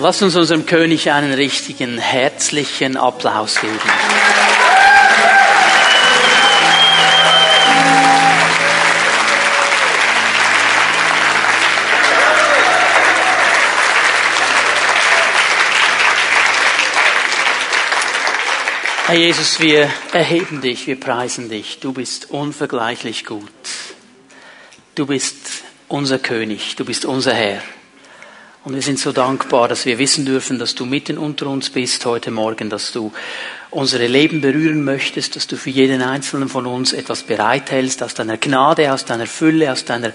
Lass uns unserem König einen richtigen, herzlichen Applaus geben. Herr Jesus, wir erheben dich, wir preisen dich. Du bist unvergleichlich gut. Du bist unser König, du bist unser Herr. Und wir sind so dankbar, dass wir wissen dürfen, dass du mitten unter uns bist heute Morgen, dass du unsere Leben berühren möchtest, dass du für jeden einzelnen von uns etwas bereithältst aus deiner Gnade, aus deiner Fülle, aus deiner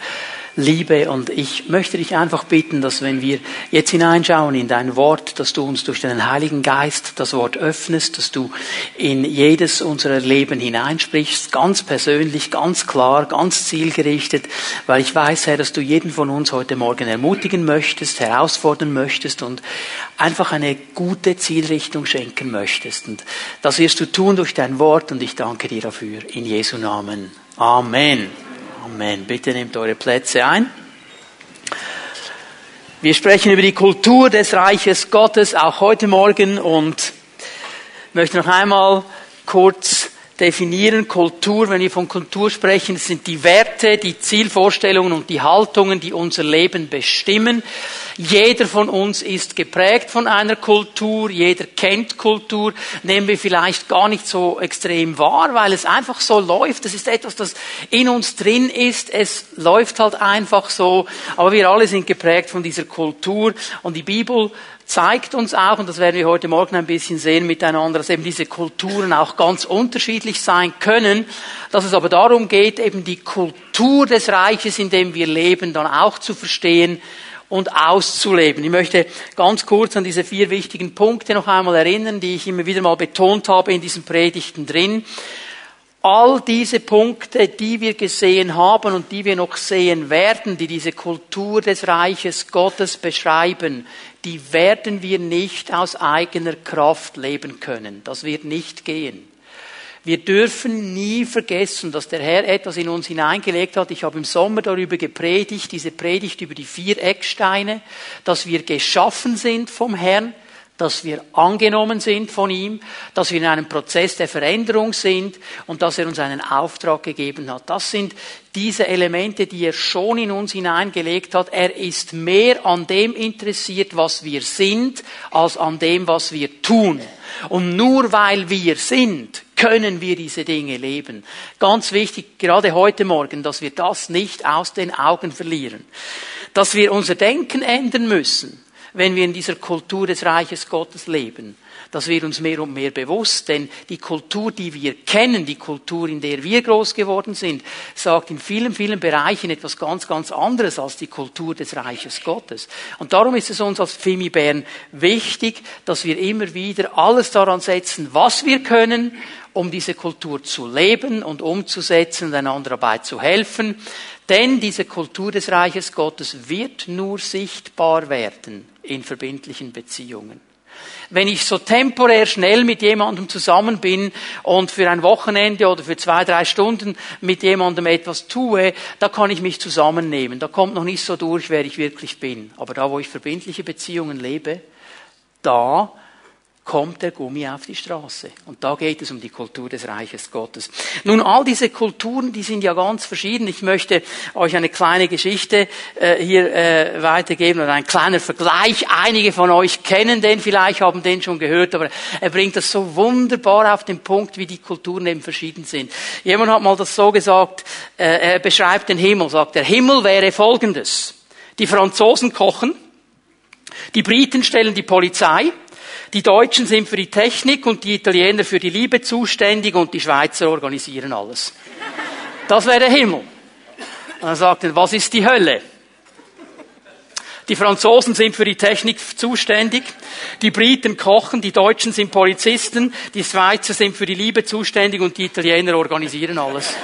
Liebe. Und ich möchte dich einfach bitten, dass wenn wir jetzt hineinschauen in dein Wort, dass du uns durch deinen Heiligen Geist das Wort öffnest, dass du in jedes unserer Leben hineinsprichst, ganz persönlich, ganz klar, ganz zielgerichtet, weil ich weiß, Herr, dass du jeden von uns heute Morgen ermutigen möchtest, herausfordern möchtest und einfach eine gute Zielrichtung schenken möchtest. Und das wirst du tun durch dein Wort und ich danke dir dafür. In Jesu Namen. Amen. Amen. Bitte nehmt eure Plätze ein. Wir sprechen über die Kultur des Reiches Gottes auch heute Morgen und möchte noch einmal kurz definieren. Kultur, wenn wir von Kultur sprechen, sind die Werte, die Zielvorstellungen und die Haltungen, die unser Leben bestimmen. Jeder von uns ist geprägt von einer Kultur, jeder kennt Kultur, nehmen wir vielleicht gar nicht so extrem wahr, weil es einfach so läuft. Das ist etwas, das in uns drin ist. Es läuft halt einfach so. Aber wir alle sind geprägt von dieser Kultur. Und die Bibel zeigt uns auch, und das werden wir heute Morgen ein bisschen sehen miteinander, dass eben diese Kulturen auch ganz unterschiedlich sein können, dass es aber darum geht, eben die Kultur des Reiches, in dem wir leben, dann auch zu verstehen und auszuleben. Ich möchte ganz kurz an diese vier wichtigen Punkte noch einmal erinnern, die ich immer wieder mal betont habe in diesen Predigten drin. All diese Punkte, die wir gesehen haben und die wir noch sehen werden, die diese Kultur des Reiches Gottes beschreiben, die werden wir nicht aus eigener Kraft leben können. Das wird nicht gehen. Wir dürfen nie vergessen, dass der Herr etwas in uns hineingelegt hat. Ich habe im Sommer darüber gepredigt, diese Predigt über die vier Ecksteine, dass wir geschaffen sind vom Herrn, dass wir angenommen sind von ihm, dass wir in einem Prozess der Veränderung sind und dass er uns einen Auftrag gegeben hat. Das sind diese Elemente, die er schon in uns hineingelegt hat. Er ist mehr an dem interessiert, was wir sind, als an dem, was wir tun. Und nur weil wir sind, können wir diese Dinge leben. Ganz wichtig, gerade heute Morgen, dass wir das nicht aus den Augen verlieren. Dass wir unser Denken ändern müssen wenn wir in dieser Kultur des Reiches Gottes leben. Das wird uns mehr und mehr bewusst, denn die Kultur, die wir kennen, die Kultur, in der wir groß geworden sind, sagt in vielen, vielen Bereichen etwas ganz, ganz anderes als die Kultur des Reiches Gottes. Und darum ist es uns als Fimi Bern wichtig, dass wir immer wieder alles daran setzen, was wir können, um diese Kultur zu leben und umzusetzen einander dabei zu helfen. Denn diese Kultur des Reiches Gottes wird nur sichtbar werden in verbindlichen Beziehungen. Wenn ich so temporär schnell mit jemandem zusammen bin und für ein Wochenende oder für zwei, drei Stunden mit jemandem etwas tue, da kann ich mich zusammennehmen. Da kommt noch nicht so durch, wer ich wirklich bin. Aber da, wo ich verbindliche Beziehungen lebe, da kommt der Gummi auf die Straße. Und da geht es um die Kultur des Reiches Gottes. Nun, all diese Kulturen, die sind ja ganz verschieden. Ich möchte euch eine kleine Geschichte äh, hier äh, weitergeben oder ein kleiner Vergleich. Einige von euch kennen den vielleicht, haben den schon gehört, aber er bringt das so wunderbar auf den Punkt, wie die Kulturen eben verschieden sind. Jemand hat mal das so gesagt, äh, er beschreibt den Himmel, sagt, der Himmel wäre folgendes. Die Franzosen kochen, die Briten stellen die Polizei, die Deutschen sind für die Technik und die Italiener für die Liebe zuständig und die Schweizer organisieren alles. Das wäre der Himmel. Und dann sagt er, was ist die Hölle? Die Franzosen sind für die Technik zuständig, die Briten kochen, die Deutschen sind Polizisten, die Schweizer sind für die Liebe zuständig und die Italiener organisieren alles.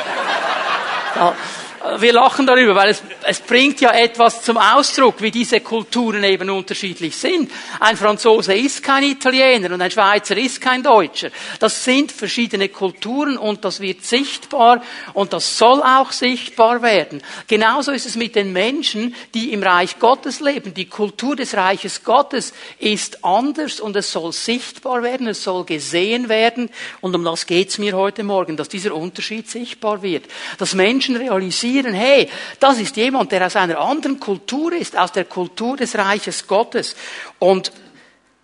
Wir lachen darüber, weil es, es bringt ja etwas zum Ausdruck, wie diese Kulturen eben unterschiedlich sind. Ein Franzose ist kein Italiener und ein Schweizer ist kein Deutscher. Das sind verschiedene Kulturen und das wird sichtbar und das soll auch sichtbar werden. Genauso ist es mit den Menschen, die im Reich Gottes leben. Die Kultur des Reiches Gottes ist anders und es soll sichtbar werden, es soll gesehen werden und um das geht's mir heute Morgen, dass dieser Unterschied sichtbar wird. Dass Menschen realisieren, hey, das ist jemand, der aus einer anderen Kultur ist, aus der Kultur des Reiches Gottes. Und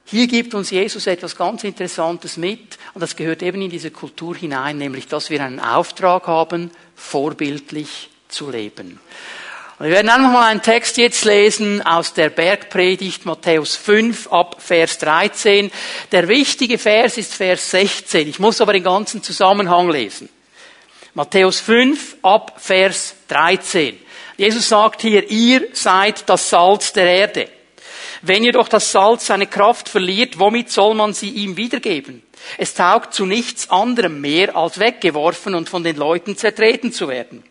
hier gibt uns Jesus etwas ganz Interessantes mit, und das gehört eben in diese Kultur hinein, nämlich, dass wir einen Auftrag haben, vorbildlich zu leben. Und wir werden einfach mal einen Text jetzt lesen aus der Bergpredigt Matthäus 5 ab Vers 13. Der wichtige Vers ist Vers 16. Ich muss aber den ganzen Zusammenhang lesen. Matthäus 5 ab Vers 13. Jesus sagt hier, ihr seid das Salz der Erde. Wenn jedoch das Salz seine Kraft verliert, womit soll man sie ihm wiedergeben? Es taugt zu nichts anderem mehr, als weggeworfen und von den Leuten zertreten zu werden.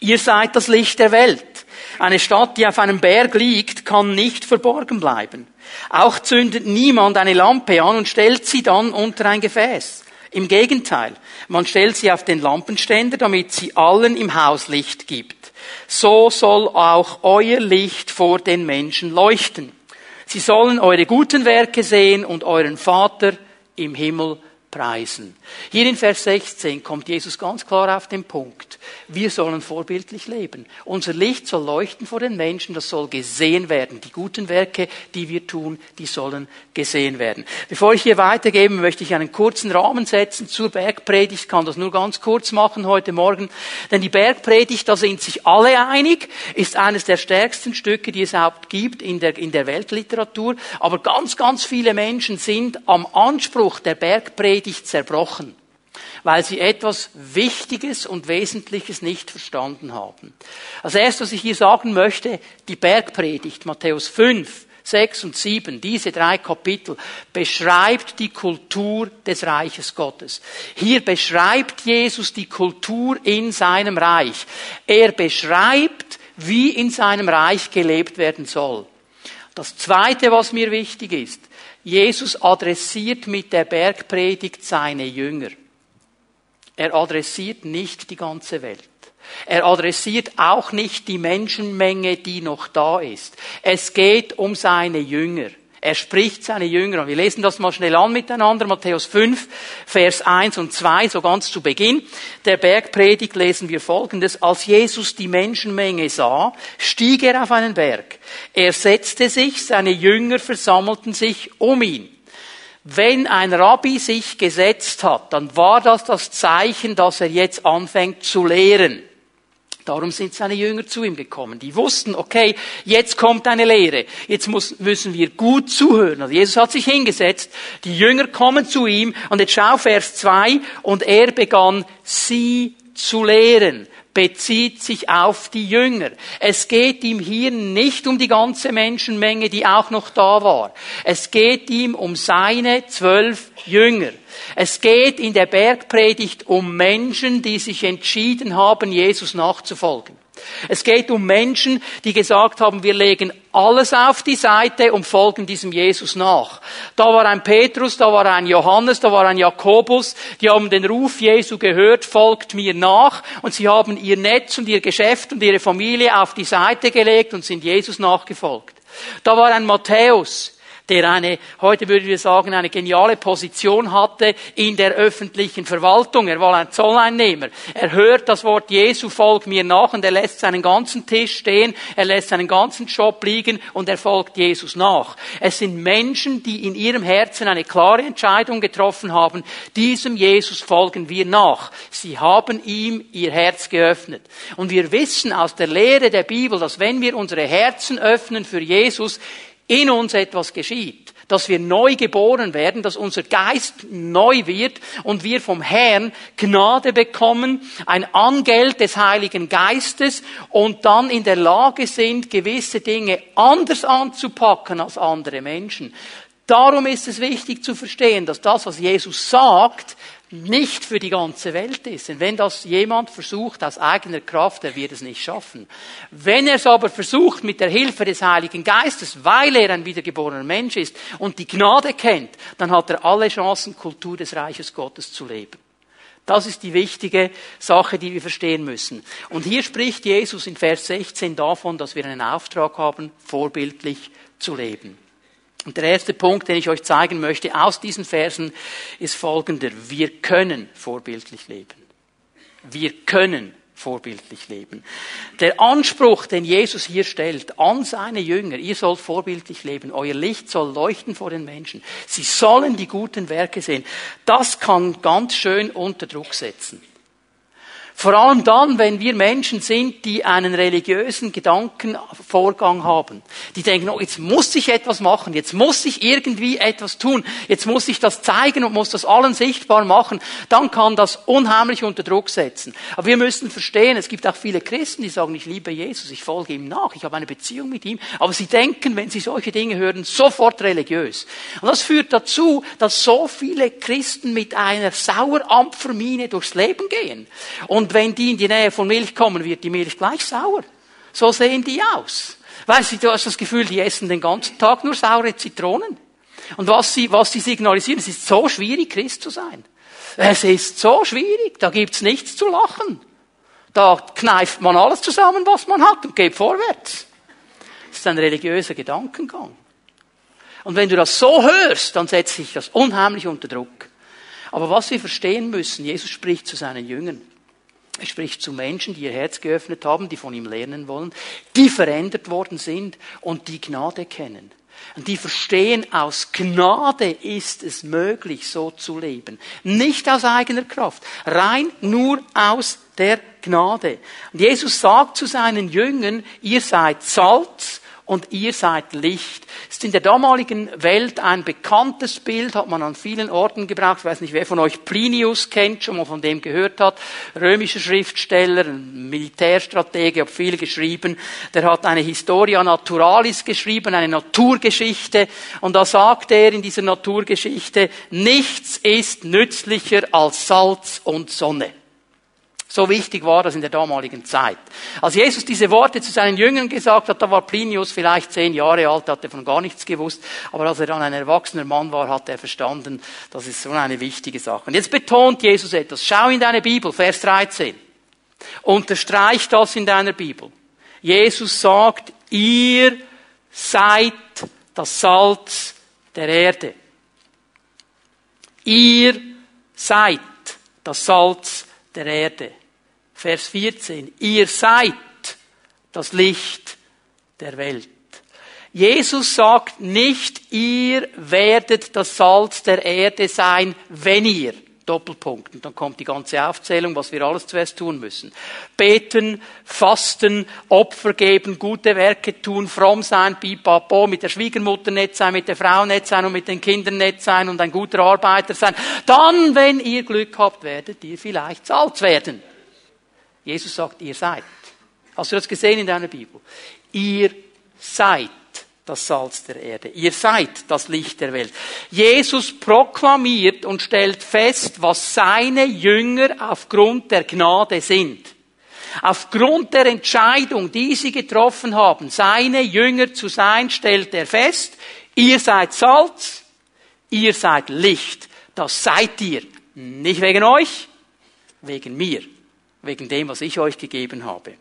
Ihr seid das Licht der Welt. Eine Stadt, die auf einem Berg liegt, kann nicht verborgen bleiben. Auch zündet niemand eine Lampe an und stellt sie dann unter ein Gefäß. Im Gegenteil, man stellt sie auf den Lampenständer, damit sie allen im Haus Licht gibt. So soll auch euer Licht vor den Menschen leuchten. Sie sollen eure guten Werke sehen und euren Vater im Himmel preisen. Hier in Vers 16 kommt Jesus ganz klar auf den Punkt. Wir sollen vorbildlich leben. Unser Licht soll leuchten vor den Menschen, das soll gesehen werden. Die guten Werke, die wir tun, die sollen gesehen werden. Bevor ich hier weitergebe, möchte ich einen kurzen Rahmen setzen zur Bergpredigt. Ich kann das nur ganz kurz machen heute Morgen. Denn die Bergpredigt, da sind sich alle einig, ist eines der stärksten Stücke, die es überhaupt gibt in der, in der Weltliteratur. Aber ganz, ganz viele Menschen sind am Anspruch der Bergpredigt zerbrochen weil sie etwas Wichtiges und Wesentliches nicht verstanden haben. Als erstes, was ich hier sagen möchte, die Bergpredigt, Matthäus 5, 6 und 7, diese drei Kapitel, beschreibt die Kultur des Reiches Gottes. Hier beschreibt Jesus die Kultur in seinem Reich. Er beschreibt, wie in seinem Reich gelebt werden soll. Das Zweite, was mir wichtig ist, Jesus adressiert mit der Bergpredigt seine Jünger. Er adressiert nicht die ganze Welt. Er adressiert auch nicht die Menschenmenge, die noch da ist. Es geht um seine Jünger. Er spricht seine Jünger an. Wir lesen das mal schnell an miteinander. Matthäus 5, Vers 1 und 2, so ganz zu Beginn. Der Bergpredigt lesen wir Folgendes. Als Jesus die Menschenmenge sah, stieg er auf einen Berg. Er setzte sich, seine Jünger versammelten sich um ihn. Wenn ein Rabbi sich gesetzt hat, dann war das das Zeichen, dass er jetzt anfängt zu lehren. Darum sind seine Jünger zu ihm gekommen. Die wussten, okay, jetzt kommt eine Lehre. Jetzt müssen wir gut zuhören. Also Jesus hat sich hingesetzt. Die Jünger kommen zu ihm. Und jetzt schau Vers 2. Und er begann, sie zu lehren bezieht sich auf die Jünger. Es geht ihm hier nicht um die ganze Menschenmenge, die auch noch da war. Es geht ihm um seine zwölf Jünger. Es geht in der Bergpredigt um Menschen, die sich entschieden haben, Jesus nachzufolgen. Es geht um Menschen, die gesagt haben, wir legen alles auf die Seite und folgen diesem Jesus nach. Da war ein Petrus, da war ein Johannes, da war ein Jakobus, die haben den Ruf Jesu gehört, folgt mir nach und sie haben ihr Netz und ihr Geschäft und ihre Familie auf die Seite gelegt und sind Jesus nachgefolgt. Da war ein Matthäus, der eine, heute würden wir sagen, eine geniale Position hatte in der öffentlichen Verwaltung. Er war ein Zolleinnehmer. Er hört das Wort Jesu, folgt mir nach und er lässt seinen ganzen Tisch stehen, er lässt seinen ganzen Job liegen und er folgt Jesus nach. Es sind Menschen, die in ihrem Herzen eine klare Entscheidung getroffen haben, diesem Jesus folgen wir nach. Sie haben ihm ihr Herz geöffnet. Und wir wissen aus der Lehre der Bibel, dass wenn wir unsere Herzen öffnen für Jesus, in uns etwas geschieht, dass wir neu geboren werden, dass unser Geist neu wird und wir vom Herrn Gnade bekommen, ein Angeld des Heiligen Geistes und dann in der Lage sind, gewisse Dinge anders anzupacken als andere Menschen. Darum ist es wichtig zu verstehen, dass das, was Jesus sagt, nicht für die ganze Welt ist. Denn wenn das jemand versucht aus eigener Kraft, der wird es nicht schaffen. Wenn er es aber versucht mit der Hilfe des Heiligen Geistes, weil er ein wiedergeborener Mensch ist und die Gnade kennt, dann hat er alle Chancen, Kultur des Reiches Gottes zu leben. Das ist die wichtige Sache, die wir verstehen müssen. Und hier spricht Jesus in Vers 16 davon, dass wir einen Auftrag haben, vorbildlich zu leben. Und der erste Punkt, den ich euch zeigen möchte aus diesen Versen, ist folgender. Wir können vorbildlich leben. Wir können vorbildlich leben. Der Anspruch, den Jesus hier stellt an seine Jünger, ihr sollt vorbildlich leben, euer Licht soll leuchten vor den Menschen, sie sollen die guten Werke sehen, das kann ganz schön unter Druck setzen. Vor allem dann, wenn wir Menschen sind, die einen religiösen Gedankenvorgang haben. Die denken, oh, jetzt muss ich etwas machen, jetzt muss ich irgendwie etwas tun, jetzt muss ich das zeigen und muss das allen sichtbar machen. Dann kann das unheimlich unter Druck setzen. Aber wir müssen verstehen, es gibt auch viele Christen, die sagen, ich liebe Jesus, ich folge ihm nach, ich habe eine Beziehung mit ihm. Aber sie denken, wenn sie solche Dinge hören, sofort religiös. Und das führt dazu, dass so viele Christen mit einer Sauerampfermine durchs Leben gehen. Und und wenn die in die Nähe von Milch kommen, wird die Milch gleich sauer. So sehen die aus. Weißt du, du hast das Gefühl, die essen den ganzen Tag nur saure Zitronen. Und was sie, was sie signalisieren, es ist so schwierig, Christ zu sein. Es ist so schwierig, da gibt's nichts zu lachen. Da kneift man alles zusammen, was man hat und geht vorwärts. Das ist ein religiöser Gedankengang. Und wenn du das so hörst, dann setzt sich das unheimlich unter Druck. Aber was wir verstehen müssen, Jesus spricht zu seinen Jüngern. Er spricht zu Menschen, die ihr Herz geöffnet haben, die von ihm lernen wollen, die verändert worden sind und die Gnade kennen. Und die verstehen, aus Gnade ist es möglich, so zu leben. Nicht aus eigener Kraft, rein nur aus der Gnade. Und Jesus sagt zu seinen Jüngern, ihr seid Salz und ihr seid Licht. Ist in der damaligen Welt ein bekanntes Bild, hat man an vielen Orten gebraucht. Ich weiß nicht, wer von euch Plinius kennt, schon mal von dem gehört hat. Römischer Schriftsteller, Militärstratege, hat viel geschrieben. Der hat eine Historia Naturalis geschrieben, eine Naturgeschichte. Und da sagt er in dieser Naturgeschichte, nichts ist nützlicher als Salz und Sonne. So wichtig war das in der damaligen Zeit. Als Jesus diese Worte zu seinen Jüngern gesagt hat, da war Plinius vielleicht zehn Jahre alt, hatte von gar nichts gewusst, aber als er dann ein erwachsener Mann war, hat er verstanden, das ist so eine wichtige Sache. Und jetzt betont Jesus etwas. Schau in deine Bibel, Vers 13. Unterstreich das in deiner Bibel. Jesus sagt, ihr seid das Salz der Erde. Ihr seid das Salz der Erde. Vers 14. Ihr seid das Licht der Welt. Jesus sagt nicht, ihr werdet das Salz der Erde sein, wenn ihr. Doppelpunkt. Und dann kommt die ganze Aufzählung, was wir alles zuerst tun müssen. Beten, fasten, Opfer geben, gute Werke tun, fromm sein, pipapo, mit der Schwiegermutter nett sein, mit der Frau nett sein und mit den Kindern nett sein und ein guter Arbeiter sein. Dann, wenn ihr Glück habt, werdet ihr vielleicht Salz werden. Jesus sagt, ihr seid. Hast du das gesehen in deiner Bibel? Ihr seid das Salz der Erde. Ihr seid das Licht der Welt. Jesus proklamiert und stellt fest, was seine Jünger aufgrund der Gnade sind. Aufgrund der Entscheidung, die sie getroffen haben, seine Jünger zu sein, stellt er fest, ihr seid Salz, ihr seid Licht. Das seid ihr. Nicht wegen euch, wegen mir wegen dem, was ich euch gegeben habe.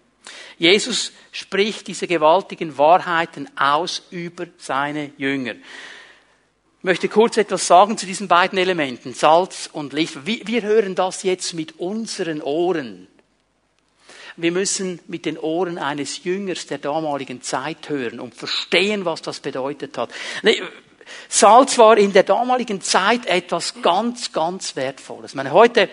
Jesus spricht diese gewaltigen Wahrheiten aus über seine Jünger. Ich möchte kurz etwas sagen zu diesen beiden Elementen, Salz und Licht. Wir hören das jetzt mit unseren Ohren. Wir müssen mit den Ohren eines Jüngers der damaligen Zeit hören und verstehen, was das bedeutet hat. Salz war in der damaligen Zeit etwas ganz, ganz Wertvolles. Ich meine, heute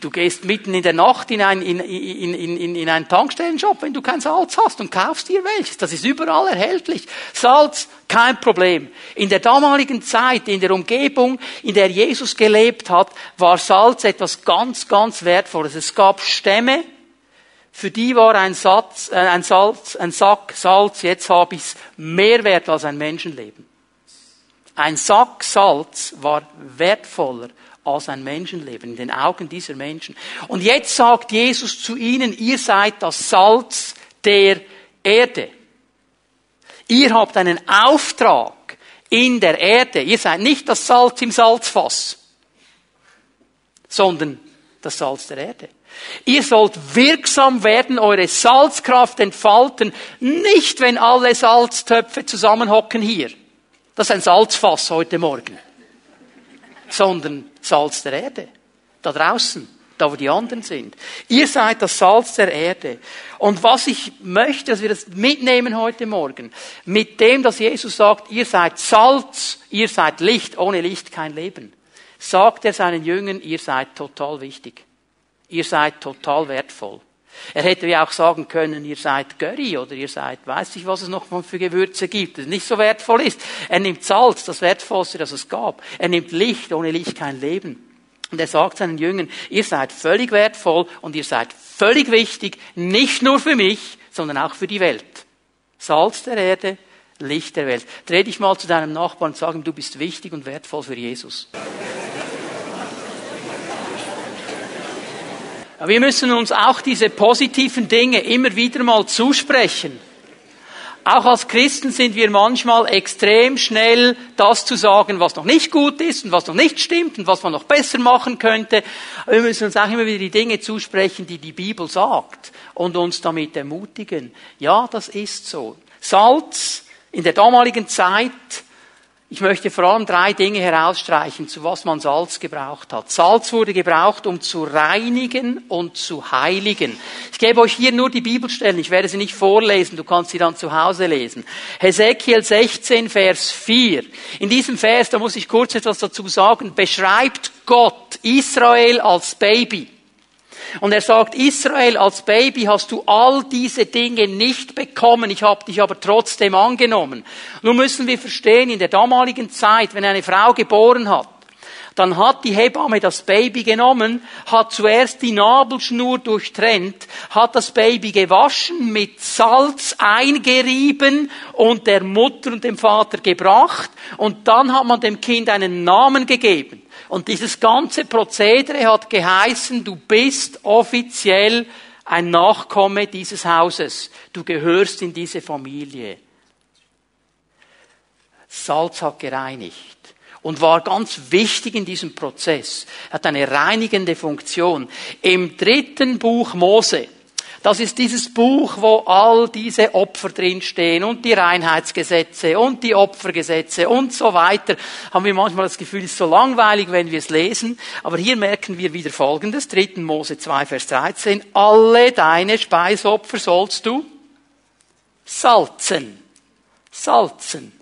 Du gehst mitten in der Nacht in, ein, in, in, in, in einen Tankstellenshop, wenn du kein Salz hast und kaufst dir welches. Das ist überall erhältlich. Salz, kein Problem. In der damaligen Zeit, in der Umgebung, in der Jesus gelebt hat, war Salz etwas ganz, ganz Wertvolles. Es gab Stämme, für die war ein, Satz, äh, ein, Salz, ein Sack Salz, jetzt habe ich es, mehr wert als ein Menschenleben. Ein Sack Salz war wertvoller als ein Menschenleben in den Augen dieser Menschen. Und jetzt sagt Jesus zu ihnen, ihr seid das Salz der Erde. Ihr habt einen Auftrag in der Erde. Ihr seid nicht das Salz im Salzfass, sondern das Salz der Erde. Ihr sollt wirksam werden, eure Salzkraft entfalten, nicht wenn alle Salztöpfe zusammenhocken hier. Das ist ein Salzfass heute Morgen. Sondern Salz der Erde. Da draußen, da wo die anderen sind. Ihr seid das Salz der Erde. Und was ich möchte, dass wir das mitnehmen heute Morgen, mit dem, dass Jesus sagt, ihr seid Salz, ihr seid Licht, ohne Licht kein Leben, sagt er seinen Jüngern, ihr seid total wichtig. Ihr seid total wertvoll. Er hätte ja auch sagen können, ihr seid Curry oder ihr seid, weiß ich, was es noch für Gewürze gibt, das nicht so wertvoll ist. Er nimmt Salz, das wertvollste, das es gab. Er nimmt Licht, ohne Licht kein Leben. Und er sagt seinen Jüngern, ihr seid völlig wertvoll und ihr seid völlig wichtig, nicht nur für mich, sondern auch für die Welt. Salz der Erde, Licht der Welt. Dreh dich mal zu deinem Nachbarn und sag ihm, du bist wichtig und wertvoll für Jesus. Wir müssen uns auch diese positiven Dinge immer wieder mal zusprechen. Auch als Christen sind wir manchmal extrem schnell, das zu sagen, was noch nicht gut ist und was noch nicht stimmt und was man noch besser machen könnte. Aber wir müssen uns auch immer wieder die Dinge zusprechen, die die Bibel sagt und uns damit ermutigen. Ja, das ist so. Salz in der damaligen Zeit ich möchte vor allem drei Dinge herausstreichen, zu was man Salz gebraucht hat. Salz wurde gebraucht, um zu reinigen und zu heiligen. Ich gebe euch hier nur die Bibelstellen, ich werde sie nicht vorlesen, du kannst sie dann zu Hause lesen. Hesekiel 16, Vers 4. In diesem Vers, da muss ich kurz etwas dazu sagen, beschreibt Gott Israel als Baby. Und er sagt, Israel, als Baby hast du all diese Dinge nicht bekommen, ich habe dich aber trotzdem angenommen. Nun müssen wir verstehen, in der damaligen Zeit, wenn eine Frau geboren hat, dann hat die Hebamme das Baby genommen, hat zuerst die Nabelschnur durchtrennt, hat das Baby gewaschen, mit Salz eingerieben und der Mutter und dem Vater gebracht und dann hat man dem Kind einen Namen gegeben. Und dieses ganze Prozedere hat geheißen, du bist offiziell ein Nachkomme dieses Hauses. Du gehörst in diese Familie. Salz hat gereinigt und war ganz wichtig in diesem Prozess. Er hat eine reinigende Funktion. Im dritten Buch Mose, das ist dieses Buch, wo all diese Opfer drinstehen und die Reinheitsgesetze und die Opfergesetze und so weiter. Haben wir manchmal das Gefühl, es ist so langweilig, wenn wir es lesen. Aber hier merken wir wieder Folgendes. 3. Mose 2, Vers 13. Alle deine Speisopfer sollst du salzen. Salzen.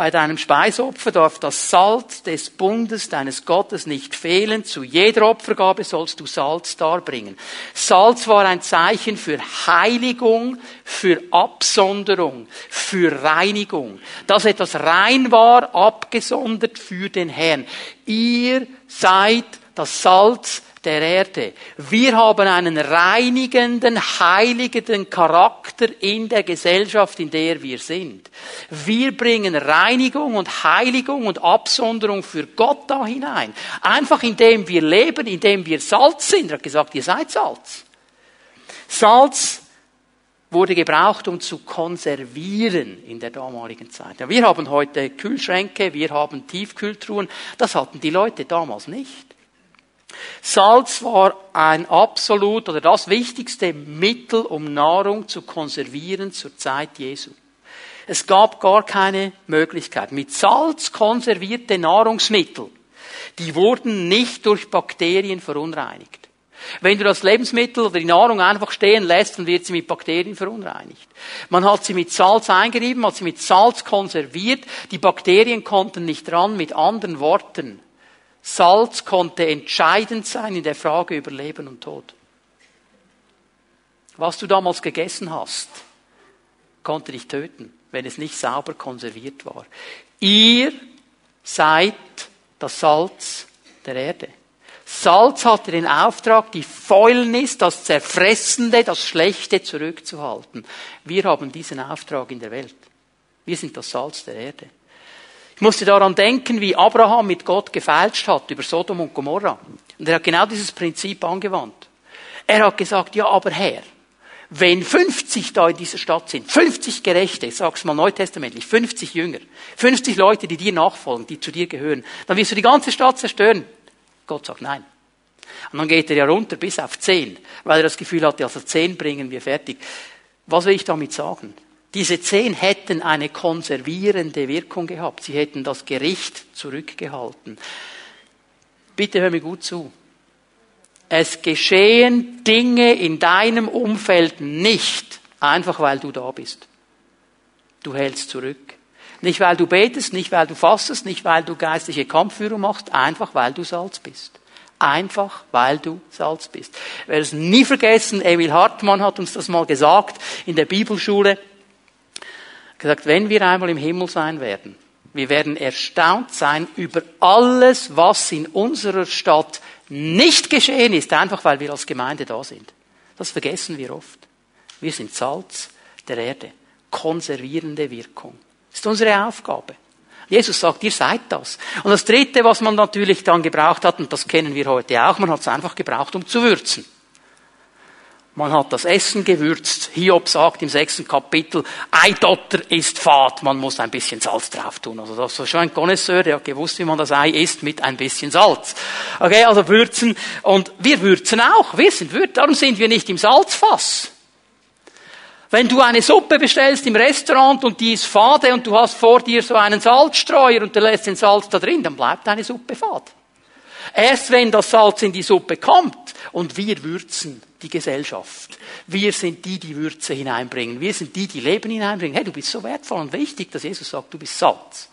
Bei deinem Speisopfer darf das Salz des Bundes deines Gottes nicht fehlen. Zu jeder Opfergabe sollst du Salz darbringen. Salz war ein Zeichen für Heiligung, für Absonderung, für Reinigung. Dass etwas rein war, abgesondert für den Herrn. Ihr seid das Salz der Erde. Wir haben einen reinigenden, heiligenden Charakter in der Gesellschaft, in der wir sind. Wir bringen Reinigung und Heiligung und Absonderung für Gott da hinein. Einfach indem wir leben, indem wir Salz sind. Er hat gesagt, ihr seid Salz. Salz wurde gebraucht, um zu konservieren in der damaligen Zeit. wir haben heute Kühlschränke, wir haben Tiefkühltruhen. Das hatten die Leute damals nicht. Salz war ein absolut oder das wichtigste Mittel, um Nahrung zu konservieren zur Zeit Jesu. Es gab gar keine Möglichkeit. Mit Salz konservierte Nahrungsmittel, die wurden nicht durch Bakterien verunreinigt. Wenn du das Lebensmittel oder die Nahrung einfach stehen lässt, dann wird sie mit Bakterien verunreinigt. Man hat sie mit Salz eingerieben, hat sie mit Salz konserviert. Die Bakterien konnten nicht ran. Mit anderen Worten, Salz konnte entscheidend sein in der Frage über Leben und Tod. Was du damals gegessen hast, konnte dich töten, wenn es nicht sauber konserviert war. Ihr seid das Salz der Erde. Salz hatte den Auftrag, die Fäulnis, das Zerfressende, das Schlechte zurückzuhalten. Wir haben diesen Auftrag in der Welt. Wir sind das Salz der Erde. Ich musste daran denken, wie Abraham mit Gott gefeilscht hat über Sodom und Gomorra. Und er hat genau dieses Prinzip angewandt. Er hat gesagt, ja, aber Herr, wenn 50 da in dieser Stadt sind, 50 Gerechte, ich sag's mal neutestamentlich, 50 Jünger, 50 Leute, die dir nachfolgen, die zu dir gehören, dann wirst du die ganze Stadt zerstören. Gott sagt nein. Und dann geht er ja runter bis auf 10, weil er das Gefühl hatte, also 10 bringen wir fertig. Was will ich damit sagen? Diese 10 hätten eine konservierende Wirkung gehabt. Sie hätten das Gericht zurückgehalten. Bitte hör mir gut zu. Es geschehen Dinge in deinem Umfeld nicht, einfach weil du da bist. Du hältst zurück. Nicht weil du betest, nicht weil du fastest, nicht weil du geistliche Kampfführung machst, einfach weil du Salz bist. Einfach weil du Salz bist. Werde es nie vergessen, Emil Hartmann hat uns das mal gesagt in der Bibelschule. Gesagt, wenn wir einmal im Himmel sein werden, wir werden erstaunt sein über alles, was in unserer Stadt nicht geschehen ist, einfach weil wir als Gemeinde da sind. Das vergessen wir oft. Wir sind Salz der Erde. Konservierende Wirkung. Das ist unsere Aufgabe. Jesus sagt, ihr seid das. Und das Dritte, was man natürlich dann gebraucht hat, und das kennen wir heute auch, man hat es einfach gebraucht, um zu würzen. Man hat das Essen gewürzt. Hiob sagt im sechsten Kapitel, Eidotter ist fad, man muss ein bisschen Salz drauf tun. Also das war schon ein Connoisseur, der hat gewusst, wie man das Ei isst mit ein bisschen Salz. Okay, also würzen. Und wir würzen auch. Wir sind Würz. Darum sind wir nicht im Salzfass. Wenn du eine Suppe bestellst im Restaurant und die ist fade und du hast vor dir so einen Salzstreuer und du lässt den Salz da drin, dann bleibt deine Suppe fad. Erst wenn das Salz in die Suppe kommt und wir würzen die Gesellschaft. Wir sind die, die Würze hineinbringen. Wir sind die, die Leben hineinbringen. Hey, du bist so wertvoll und wichtig, dass Jesus sagt, du bist Salz.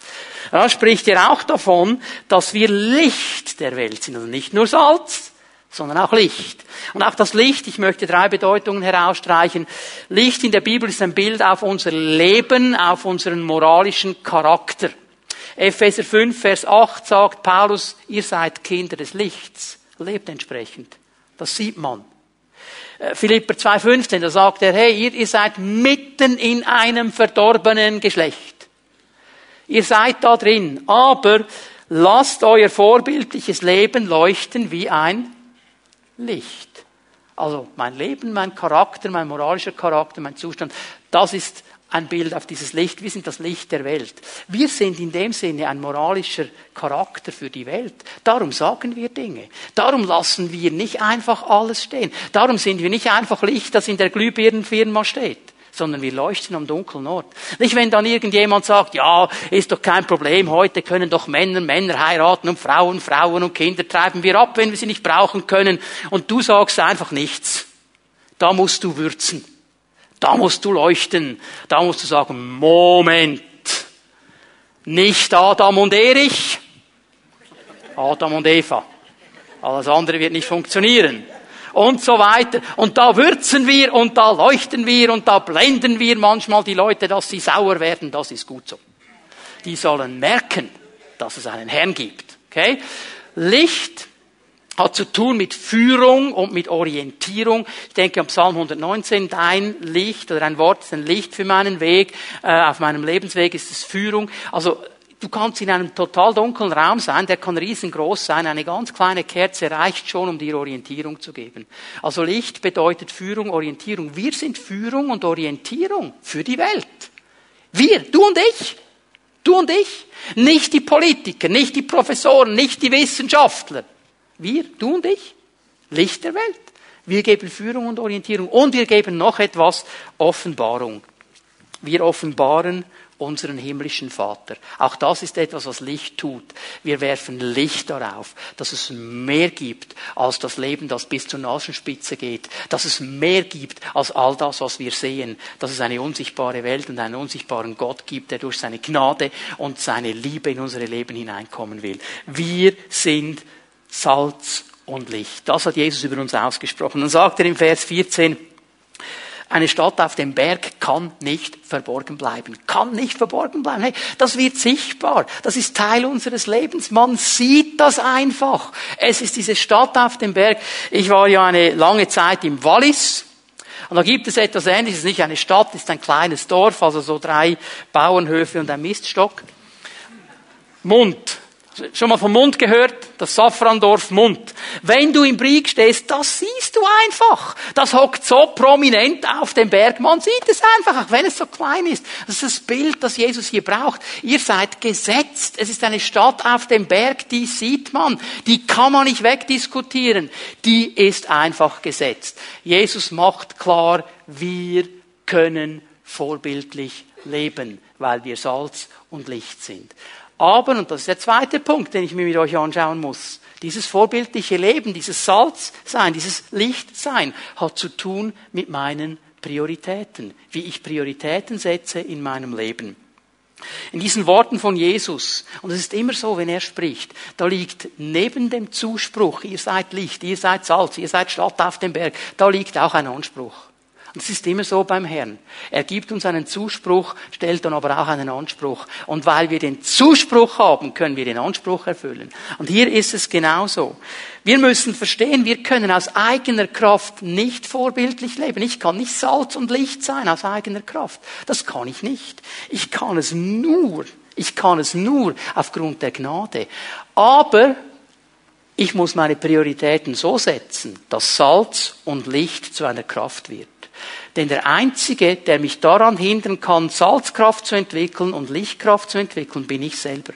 Da spricht er auch davon, dass wir Licht der Welt sind. Also nicht nur Salz, sondern auch Licht. Und auch das Licht, ich möchte drei Bedeutungen herausstreichen. Licht in der Bibel ist ein Bild auf unser Leben, auf unseren moralischen Charakter. Epheser 5, Vers 8 sagt Paulus, ihr seid Kinder des Lichts. Lebt entsprechend. Das sieht man. Äh, Philipper 2,15, da sagt er, hey, ihr, ihr seid mitten in einem verdorbenen Geschlecht. Ihr seid da drin, aber lasst euer vorbildliches Leben leuchten wie ein Licht. Also mein Leben, mein Charakter, mein moralischer Charakter, mein Zustand, das ist ein Bild auf dieses Licht. Wir sind das Licht der Welt. Wir sind in dem Sinne ein moralischer Charakter für die Welt. Darum sagen wir Dinge. Darum lassen wir nicht einfach alles stehen. Darum sind wir nicht einfach Licht, das in der Glühbirnenfirma steht sondern wir leuchten am dunklen Ort. Nicht, wenn dann irgendjemand sagt, ja, ist doch kein Problem, heute können doch Männer Männer heiraten und Frauen Frauen und Kinder treiben wir ab, wenn wir sie nicht brauchen können. Und du sagst einfach nichts. Da musst du würzen. Da musst du leuchten. Da musst du sagen, Moment. Nicht Adam und Erich. Adam und Eva. Alles andere wird nicht funktionieren. Und so weiter. Und da würzen wir und da leuchten wir und da blenden wir manchmal die Leute, dass sie sauer werden. Das ist gut so. Die sollen merken, dass es einen Herrn gibt. Okay? Licht hat zu tun mit Führung und mit Orientierung. Ich denke am Psalm 119, dein Licht oder ein Wort ist ein Licht für meinen Weg, äh, auf meinem Lebensweg ist es Führung. Also du kannst in einem total dunklen Raum sein, der kann riesengroß sein, eine ganz kleine Kerze reicht schon, um dir Orientierung zu geben. Also Licht bedeutet Führung, Orientierung. Wir sind Führung und Orientierung für die Welt. Wir, du und ich. Du und ich. Nicht die Politiker, nicht die Professoren, nicht die Wissenschaftler. Wir, du und ich, Licht der Welt. Wir geben Führung und Orientierung und wir geben noch etwas, Offenbarung. Wir offenbaren unseren himmlischen Vater. Auch das ist etwas, was Licht tut. Wir werfen Licht darauf, dass es mehr gibt als das Leben, das bis zur Nasenspitze geht, dass es mehr gibt als all das, was wir sehen, dass es eine unsichtbare Welt und einen unsichtbaren Gott gibt, der durch seine Gnade und seine Liebe in unsere Leben hineinkommen will. Wir sind Salz und Licht. Das hat Jesus über uns ausgesprochen. Dann sagt er im Vers 14, eine Stadt auf dem Berg kann nicht verborgen bleiben. Kann nicht verborgen bleiben. Hey, das wird sichtbar. Das ist Teil unseres Lebens. Man sieht das einfach. Es ist diese Stadt auf dem Berg. Ich war ja eine lange Zeit im Wallis. Und da gibt es etwas Ähnliches. Nicht eine Stadt, ist ein kleines Dorf, also so drei Bauernhöfe und ein Miststock. Mund. Schon mal vom Mund gehört? Das Safrandorf Mund. Wenn du im Brieg stehst, das siehst du einfach. Das hockt so prominent auf dem Berg. Man sieht es einfach, auch wenn es so klein ist. Das ist das Bild, das Jesus hier braucht. Ihr seid gesetzt. Es ist eine Stadt auf dem Berg, die sieht man. Die kann man nicht wegdiskutieren. Die ist einfach gesetzt. Jesus macht klar, wir können vorbildlich leben, weil wir Salz und Licht sind. Aber, und das ist der zweite Punkt, den ich mir mit euch anschauen muss, dieses vorbildliche Leben, dieses Salzsein, dieses Lichtsein hat zu tun mit meinen Prioritäten, wie ich Prioritäten setze in meinem Leben. In diesen Worten von Jesus, und es ist immer so, wenn er spricht, da liegt neben dem Zuspruch, ihr seid Licht, ihr seid Salz, ihr seid Stadt auf dem Berg, da liegt auch ein Anspruch. Es ist immer so beim Herrn. Er gibt uns einen Zuspruch, stellt dann aber auch einen Anspruch. Und weil wir den Zuspruch haben, können wir den Anspruch erfüllen. Und hier ist es genauso. Wir müssen verstehen, wir können aus eigener Kraft nicht vorbildlich leben. Ich kann nicht Salz und Licht sein aus eigener Kraft. Das kann ich nicht. Ich kann es nur, ich kann es nur aufgrund der Gnade. Aber ich muss meine Prioritäten so setzen, dass Salz und Licht zu einer Kraft wird. Denn der Einzige, der mich daran hindern kann, Salzkraft zu entwickeln und Lichtkraft zu entwickeln, bin ich selber.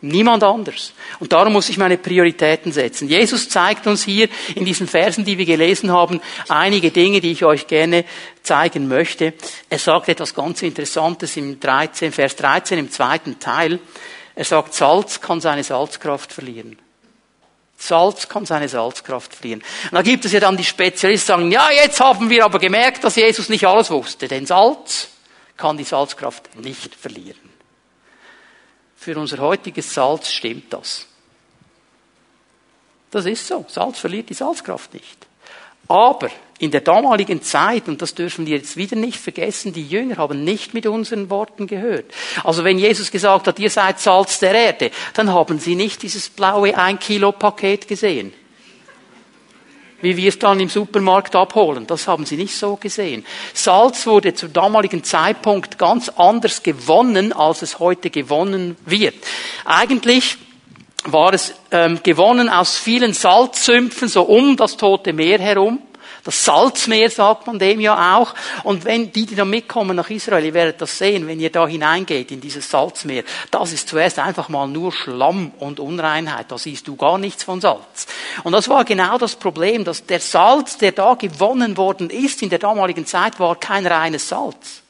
Niemand anders. Und darum muss ich meine Prioritäten setzen. Jesus zeigt uns hier in diesen Versen, die wir gelesen haben, einige Dinge, die ich euch gerne zeigen möchte. Er sagt etwas ganz Interessantes im 13, Vers 13 im zweiten Teil. Er sagt, Salz kann seine Salzkraft verlieren. Salz kann seine Salzkraft verlieren. Und da gibt es ja dann die Spezialisten, die sagen, ja, jetzt haben wir aber gemerkt, dass Jesus nicht alles wusste. Denn Salz kann die Salzkraft nicht verlieren. Für unser heutiges Salz stimmt das. Das ist so. Salz verliert die Salzkraft nicht. Aber in der damaligen Zeit, und das dürfen wir jetzt wieder nicht vergessen, die Jünger haben nicht mit unseren Worten gehört. Also wenn Jesus gesagt hat, ihr seid Salz der Erde, dann haben sie nicht dieses blaue ein Kilo Paket gesehen. Wie wir es dann im Supermarkt abholen. Das haben sie nicht so gesehen. Salz wurde zum damaligen Zeitpunkt ganz anders gewonnen, als es heute gewonnen wird. Eigentlich war es ähm, gewonnen aus vielen Salzsümpfen, so um das Tote Meer herum. Das Salzmeer sagt man dem ja auch. Und wenn die, die da mitkommen nach Israel, ihr werdet das sehen, wenn ihr da hineingeht in dieses Salzmeer, das ist zuerst einfach mal nur Schlamm und Unreinheit. Da siehst du gar nichts von Salz. Und das war genau das Problem, dass der Salz, der da gewonnen worden ist in der damaligen Zeit, war kein reines Salz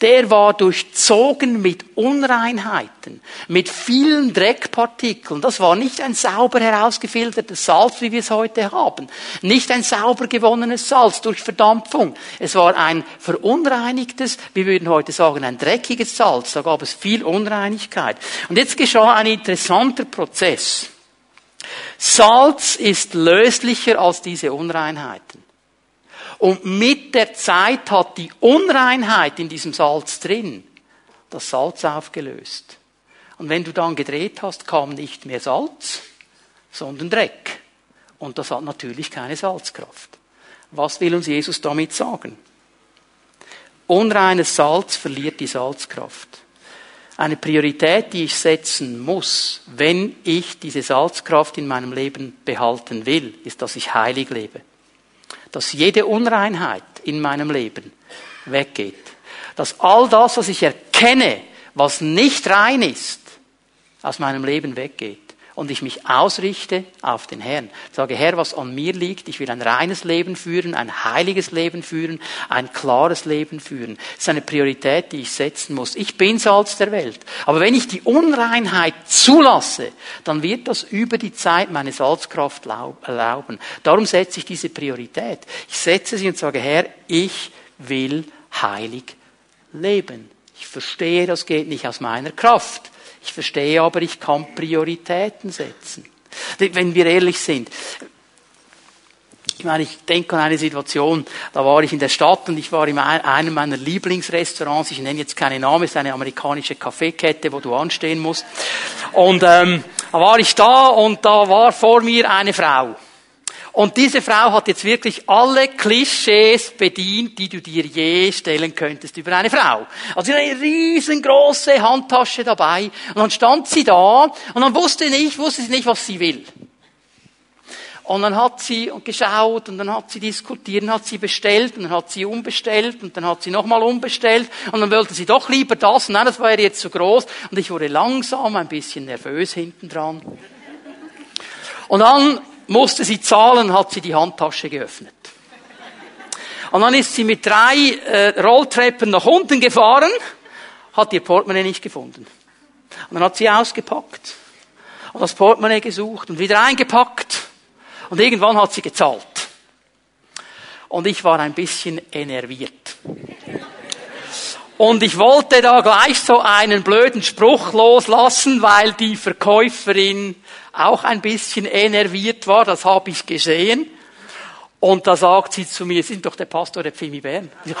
der war durchzogen mit Unreinheiten, mit vielen Dreckpartikeln. Das war nicht ein sauber herausgefiltertes Salz, wie wir es heute haben. Nicht ein sauber gewonnenes Salz durch Verdampfung. Es war ein verunreinigtes, wir würden heute sagen, ein dreckiges Salz. Da gab es viel Unreinigkeit. Und jetzt geschah ein interessanter Prozess. Salz ist löslicher als diese Unreinheiten. Und mit der Zeit hat die Unreinheit in diesem Salz drin das Salz aufgelöst. Und wenn du dann gedreht hast, kam nicht mehr Salz, sondern Dreck. Und das hat natürlich keine Salzkraft. Was will uns Jesus damit sagen? Unreines Salz verliert die Salzkraft. Eine Priorität, die ich setzen muss, wenn ich diese Salzkraft in meinem Leben behalten will, ist, dass ich heilig lebe dass jede Unreinheit in meinem Leben weggeht. Dass all das, was ich erkenne, was nicht rein ist, aus meinem Leben weggeht und ich mich ausrichte auf den Herrn. Sage, Herr, was an mir liegt, ich will ein reines Leben führen, ein heiliges Leben führen, ein klares Leben führen. Das ist eine Priorität, die ich setzen muss. Ich bin Salz der Welt. Aber wenn ich die Unreinheit zulasse, dann wird das über die Zeit meine Salzkraft erlauben. Darum setze ich diese Priorität. Ich setze sie und sage, Herr, ich will heilig leben. Ich verstehe, das geht nicht aus meiner Kraft. Ich verstehe aber, ich kann Prioritäten setzen. Wenn wir ehrlich sind, ich meine, ich denke an eine Situation, da war ich in der Stadt und ich war in einem meiner Lieblingsrestaurants, ich nenne jetzt keinen Namen, es ist eine amerikanische Kaffeekette, wo du anstehen musst. Und ähm, da war ich da und da war vor mir eine Frau. Und diese Frau hat jetzt wirklich alle Klischees bedient, die du dir je stellen könntest über eine Frau. Also eine riesengroße Handtasche dabei. Und dann stand sie da und dann wusste nicht, wusste sie nicht, was sie will. Und dann hat sie geschaut und dann hat sie diskutiert, und hat sie bestellt und dann hat sie umbestellt und dann hat sie nochmal umbestellt und dann wollte sie doch lieber das. Nein, das war jetzt zu groß und ich wurde langsam ein bisschen nervös hinten dran. Und dann musste sie zahlen, hat sie die Handtasche geöffnet. Und dann ist sie mit drei äh, Rolltreppen nach unten gefahren, hat ihr Portemonnaie nicht gefunden. Und dann hat sie ausgepackt und das Portemonnaie gesucht und wieder eingepackt und irgendwann hat sie gezahlt. Und ich war ein bisschen enerviert. Und ich wollte da gleich so einen blöden Spruch loslassen, weil die Verkäuferin auch ein bisschen enerviert war, das habe ich gesehen. Und da sagt sie zu mir, sind doch der Pastor der Pfimi Bern.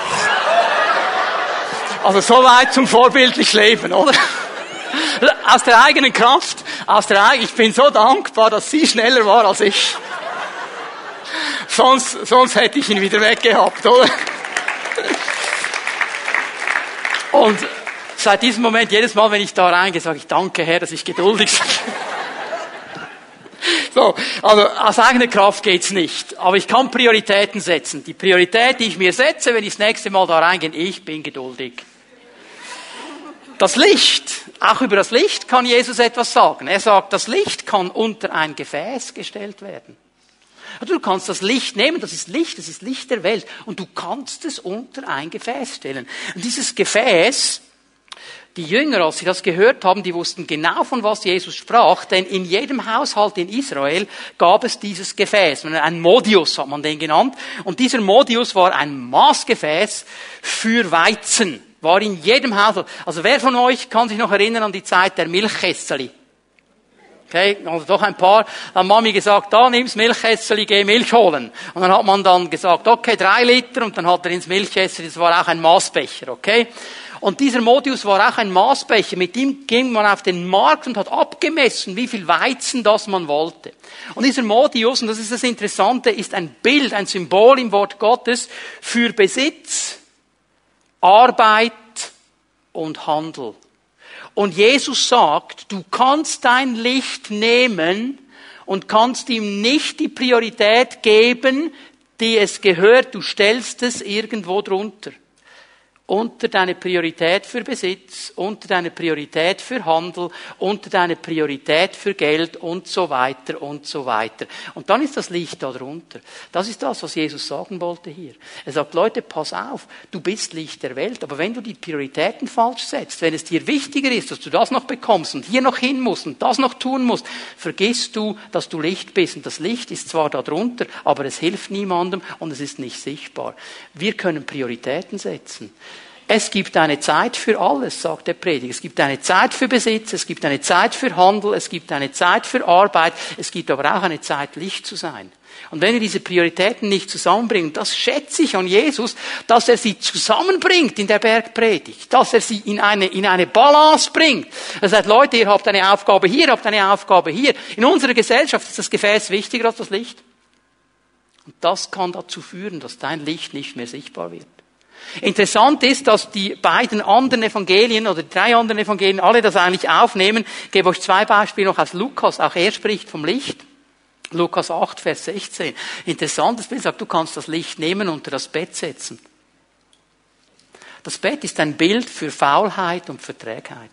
Also so weit zum vorbildlich Leben, oder? Aus der eigenen Kraft, aus der, ich bin so dankbar, dass sie schneller war als ich. Sonst, sonst hätte ich ihn wieder weggehabt, oder? Und seit diesem Moment, jedes Mal, wenn ich da reingehe, sage ich, danke Herr, dass ich geduldig bin. So, also aus eigener Kraft geht's nicht. Aber ich kann Prioritäten setzen. Die Priorität, die ich mir setze, wenn ich das nächste Mal da reingehe, ich bin geduldig. Das Licht, auch über das Licht kann Jesus etwas sagen. Er sagt, das Licht kann unter ein Gefäß gestellt werden. Also du kannst das Licht nehmen, das ist Licht, das ist Licht der Welt, und du kannst es unter ein Gefäß stellen. Und dieses Gefäß, die Jünger, als sie das gehört haben, die wussten genau, von was Jesus sprach, denn in jedem Haushalt in Israel gab es dieses Gefäß. Ein Modius hat man den genannt. Und dieser Modius war ein Maßgefäß für Weizen. War in jedem Haushalt. Also wer von euch kann sich noch erinnern an die Zeit der Milchkesseli? Okay, also doch ein paar. Dann Mami gesagt, da nimm's Milchkessel, geh Milch holen. Und dann hat man dann gesagt, okay, drei Liter, und dann hat er ins Milchkessel, das war auch ein Maßbecher, okay? Und dieser Modius war auch ein Maßbecher. Mit ihm ging man auf den Markt und hat abgemessen, wie viel Weizen das man wollte. Und dieser Modius, und das ist das Interessante, ist ein Bild, ein Symbol im Wort Gottes für Besitz, Arbeit und Handel. Und Jesus sagt, du kannst dein Licht nehmen und kannst ihm nicht die Priorität geben, die es gehört, du stellst es irgendwo drunter unter deine Priorität für Besitz, unter deine Priorität für Handel, unter deine Priorität für Geld und so weiter und so weiter. Und dann ist das Licht da drunter. Das ist das, was Jesus sagen wollte hier. Er sagt, Leute, pass auf, du bist Licht der Welt, aber wenn du die Prioritäten falsch setzt, wenn es dir wichtiger ist, dass du das noch bekommst und hier noch hin musst und das noch tun musst, vergisst du, dass du Licht bist. Und das Licht ist zwar da drunter, aber es hilft niemandem und es ist nicht sichtbar. Wir können Prioritäten setzen. Es gibt eine Zeit für alles, sagt der Prediger. Es gibt eine Zeit für Besitz, es gibt eine Zeit für Handel, es gibt eine Zeit für Arbeit, es gibt aber auch eine Zeit, Licht zu sein. Und wenn wir diese Prioritäten nicht zusammenbringen, das schätze ich an Jesus, dass er sie zusammenbringt in der Bergpredigt, dass er sie in eine, in eine Balance bringt. Er sagt, Leute, ihr habt eine Aufgabe hier, habt eine Aufgabe hier. In unserer Gesellschaft ist das Gefäß wichtiger als das Licht. Und das kann dazu führen, dass dein Licht nicht mehr sichtbar wird. Interessant ist, dass die beiden anderen Evangelien oder die drei anderen Evangelien alle das eigentlich aufnehmen. Ich gebe euch zwei Beispiele noch aus Lukas. Auch er spricht vom Licht. Lukas 8, Vers 16. Interessantes Bild sagt, du kannst das Licht nehmen und unter das Bett setzen. Das Bett ist ein Bild für Faulheit und für Trägheit.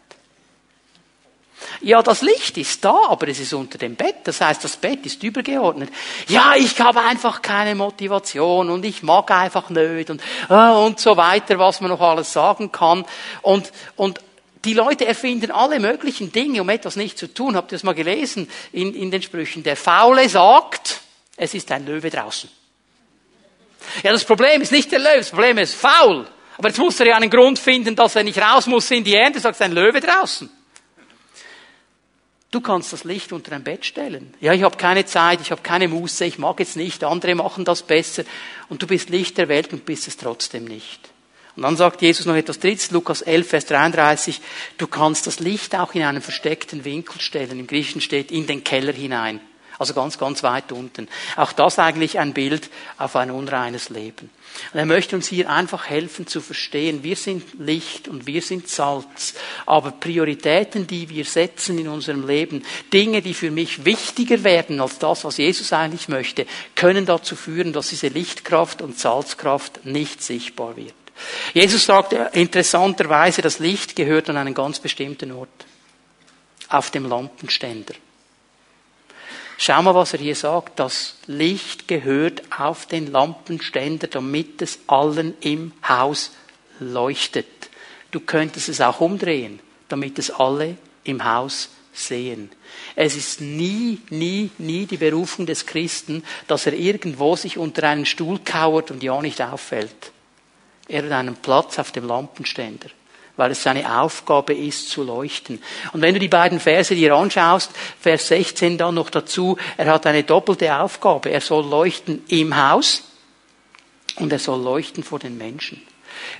Ja, das Licht ist da, aber es ist unter dem Bett. Das heißt, das Bett ist übergeordnet. Ja, ich habe einfach keine Motivation und ich mag einfach nicht und, äh, und so weiter, was man noch alles sagen kann. Und, und die Leute erfinden alle möglichen Dinge, um etwas nicht zu tun. Habt ihr das mal gelesen in, in den Sprüchen? Der Faule sagt, es ist ein Löwe draußen. Ja, das Problem ist nicht der Löwe, das Problem ist faul. Aber jetzt muss er ja einen Grund finden, dass er nicht raus muss in die Ernte, sagt ein Löwe draußen. Du kannst das Licht unter ein Bett stellen. Ja, ich habe keine Zeit, ich habe keine Muße, ich mag jetzt nicht, andere machen das besser. Und du bist Licht der Welt und bist es trotzdem nicht. Und dann sagt Jesus noch etwas drittes, Lukas 11, Vers 33, du kannst das Licht auch in einen versteckten Winkel stellen. Im Griechischen steht in den Keller hinein. Also ganz, ganz weit unten. Auch das eigentlich ein Bild auf ein unreines Leben. Und er möchte uns hier einfach helfen zu verstehen, wir sind Licht und wir sind Salz, aber Prioritäten, die wir setzen in unserem Leben, Dinge, die für mich wichtiger werden als das, was Jesus eigentlich möchte, können dazu führen, dass diese Lichtkraft und Salzkraft nicht sichtbar wird. Jesus sagt interessanterweise, das Licht gehört an einen ganz bestimmten Ort. Auf dem Lampenständer. Schau mal, was er hier sagt. Das Licht gehört auf den Lampenständer, damit es allen im Haus leuchtet. Du könntest es auch umdrehen, damit es alle im Haus sehen. Es ist nie, nie, nie die Berufung des Christen, dass er irgendwo sich unter einen Stuhl kauert und ja nicht auffällt. Er hat einen Platz auf dem Lampenständer weil es seine Aufgabe ist zu leuchten. Und wenn du die beiden Verse dir anschaust, Vers 16 dann noch dazu, er hat eine doppelte Aufgabe. Er soll leuchten im Haus und er soll leuchten vor den Menschen.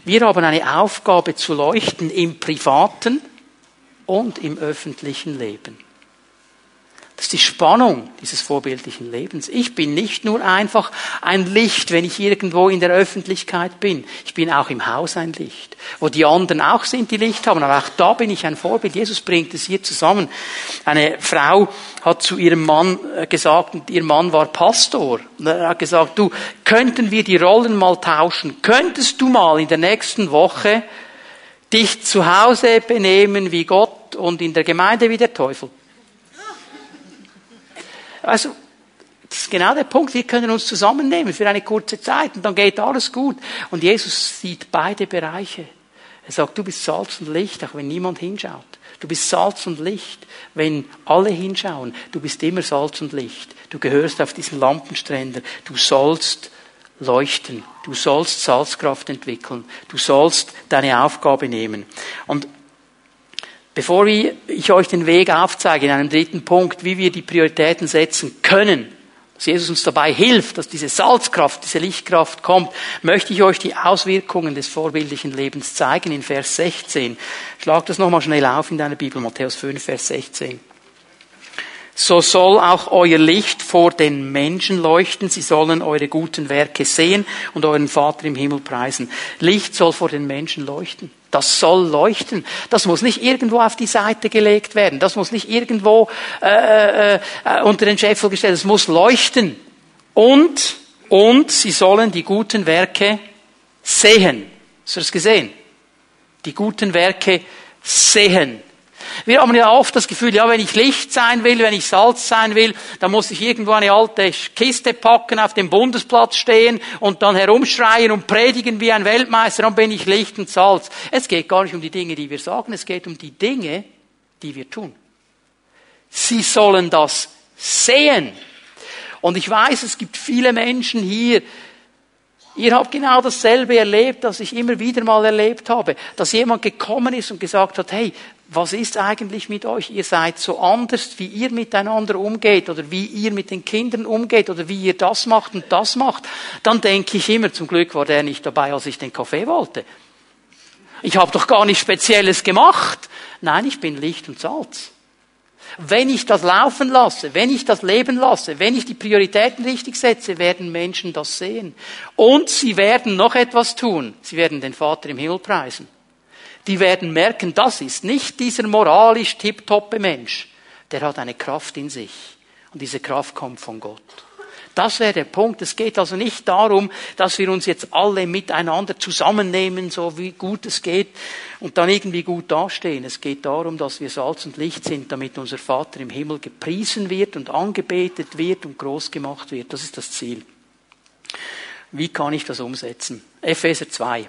Wir haben eine Aufgabe zu leuchten im privaten und im öffentlichen Leben. Das ist die Spannung dieses vorbildlichen Lebens. Ich bin nicht nur einfach ein Licht, wenn ich irgendwo in der Öffentlichkeit bin. Ich bin auch im Haus ein Licht, wo die anderen auch sind, die Licht haben. Aber auch da bin ich ein Vorbild. Jesus bringt es hier zusammen. Eine Frau hat zu ihrem Mann äh, gesagt, und ihr Mann war Pastor. Und er hat gesagt, du, könnten wir die Rollen mal tauschen? Könntest du mal in der nächsten Woche dich zu Hause benehmen wie Gott und in der Gemeinde wie der Teufel? Also, das ist genau der Punkt. Wir können uns zusammennehmen für eine kurze Zeit und dann geht alles gut. Und Jesus sieht beide Bereiche. Er sagt, du bist Salz und Licht, auch wenn niemand hinschaut. Du bist Salz und Licht, wenn alle hinschauen. Du bist immer Salz und Licht. Du gehörst auf diesen Lampenstränder. Du sollst leuchten. Du sollst Salzkraft entwickeln. Du sollst deine Aufgabe nehmen. Und Bevor ich euch den Weg aufzeige in einem dritten Punkt, wie wir die Prioritäten setzen können, dass Jesus uns dabei hilft, dass diese Salzkraft, diese Lichtkraft kommt, möchte ich euch die Auswirkungen des vorbildlichen Lebens zeigen in Vers 16. Schlag das nochmal schnell auf in deiner Bibel, Matthäus 5, Vers 16 so soll auch euer Licht vor den Menschen leuchten, sie sollen eure guten Werke sehen und euren Vater im Himmel preisen. Licht soll vor den Menschen leuchten. Das soll leuchten. Das muss nicht irgendwo auf die Seite gelegt werden. Das muss nicht irgendwo äh, äh, äh unter den Scheffel gestellt. Es muss leuchten. Und und sie sollen die guten Werke sehen. Hast du das gesehen? Die guten Werke sehen. Wir haben ja oft das Gefühl, ja, wenn ich Licht sein will, wenn ich Salz sein will, dann muss ich irgendwo eine alte Kiste packen, auf dem Bundesplatz stehen und dann herumschreien und predigen wie ein Weltmeister, dann bin ich Licht und Salz. Es geht gar nicht um die Dinge, die wir sagen, es geht um die Dinge, die wir tun. Sie sollen das sehen. Und ich weiß, es gibt viele Menschen hier, Ihr habt genau dasselbe erlebt, das ich immer wieder mal erlebt habe, dass jemand gekommen ist und gesagt hat, hey, was ist eigentlich mit euch? Ihr seid so anders, wie ihr miteinander umgeht oder wie ihr mit den Kindern umgeht oder wie ihr das macht und das macht. Dann denke ich immer, zum Glück war der nicht dabei, als ich den Kaffee wollte. Ich habe doch gar nichts Spezielles gemacht. Nein, ich bin Licht und Salz. Wenn ich das laufen lasse, wenn ich das leben lasse, wenn ich die Prioritäten richtig setze, werden Menschen das sehen. Und sie werden noch etwas tun. Sie werden den Vater im Himmel preisen die werden merken, das ist nicht dieser moralisch tiptoppe Mensch. Der hat eine Kraft in sich. Und diese Kraft kommt von Gott. Das wäre der Punkt. Es geht also nicht darum, dass wir uns jetzt alle miteinander zusammennehmen, so wie gut es geht, und dann irgendwie gut dastehen. Es geht darum, dass wir Salz und Licht sind, damit unser Vater im Himmel gepriesen wird und angebetet wird und groß gemacht wird. Das ist das Ziel. Wie kann ich das umsetzen? Epheser 2,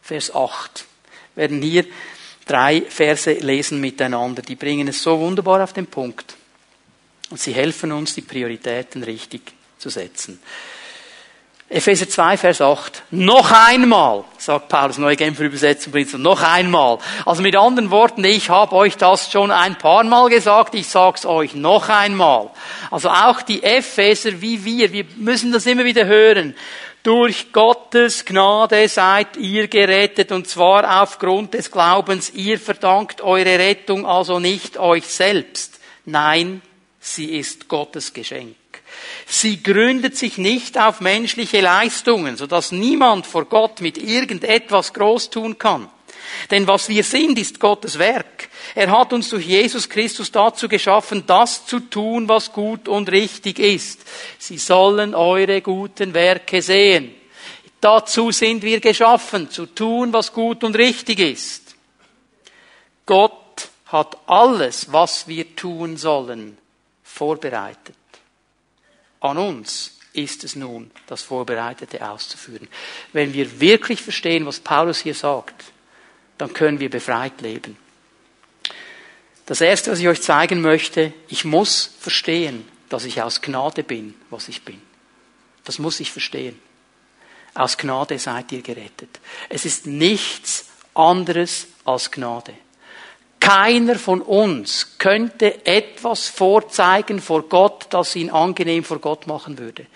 Vers 8 werden hier drei Verse lesen miteinander. Die bringen es so wunderbar auf den Punkt. Und sie helfen uns, die Prioritäten richtig zu setzen. Epheser 2, Vers 8. Noch einmal, sagt Paulus, neue Genfer Übersetzung noch einmal. Also mit anderen Worten, ich habe euch das schon ein paar Mal gesagt, ich sag's euch noch einmal. Also auch die Epheser wie wir, wir müssen das immer wieder hören. Durch Gottes Gnade seid ihr gerettet und zwar aufgrund des Glaubens. Ihr verdankt eure Rettung also nicht euch selbst. Nein, Sie ist Gottes Geschenk. Sie gründet sich nicht auf menschliche Leistungen, sodass niemand vor Gott mit irgendetwas groß tun kann. Denn was wir sind, ist Gottes Werk. Er hat uns durch Jesus Christus dazu geschaffen, das zu tun, was gut und richtig ist. Sie sollen eure guten Werke sehen. Dazu sind wir geschaffen, zu tun, was gut und richtig ist. Gott hat alles, was wir tun sollen, vorbereitet. An uns ist es nun, das Vorbereitete auszuführen. Wenn wir wirklich verstehen, was Paulus hier sagt, dann können wir befreit leben. Das Erste, was ich euch zeigen möchte, ich muss verstehen, dass ich aus Gnade bin, was ich bin. Das muss ich verstehen. Aus Gnade seid ihr gerettet. Es ist nichts anderes als Gnade. Keiner von uns könnte etwas vorzeigen vor Gott, das ihn angenehm vor Gott machen würde.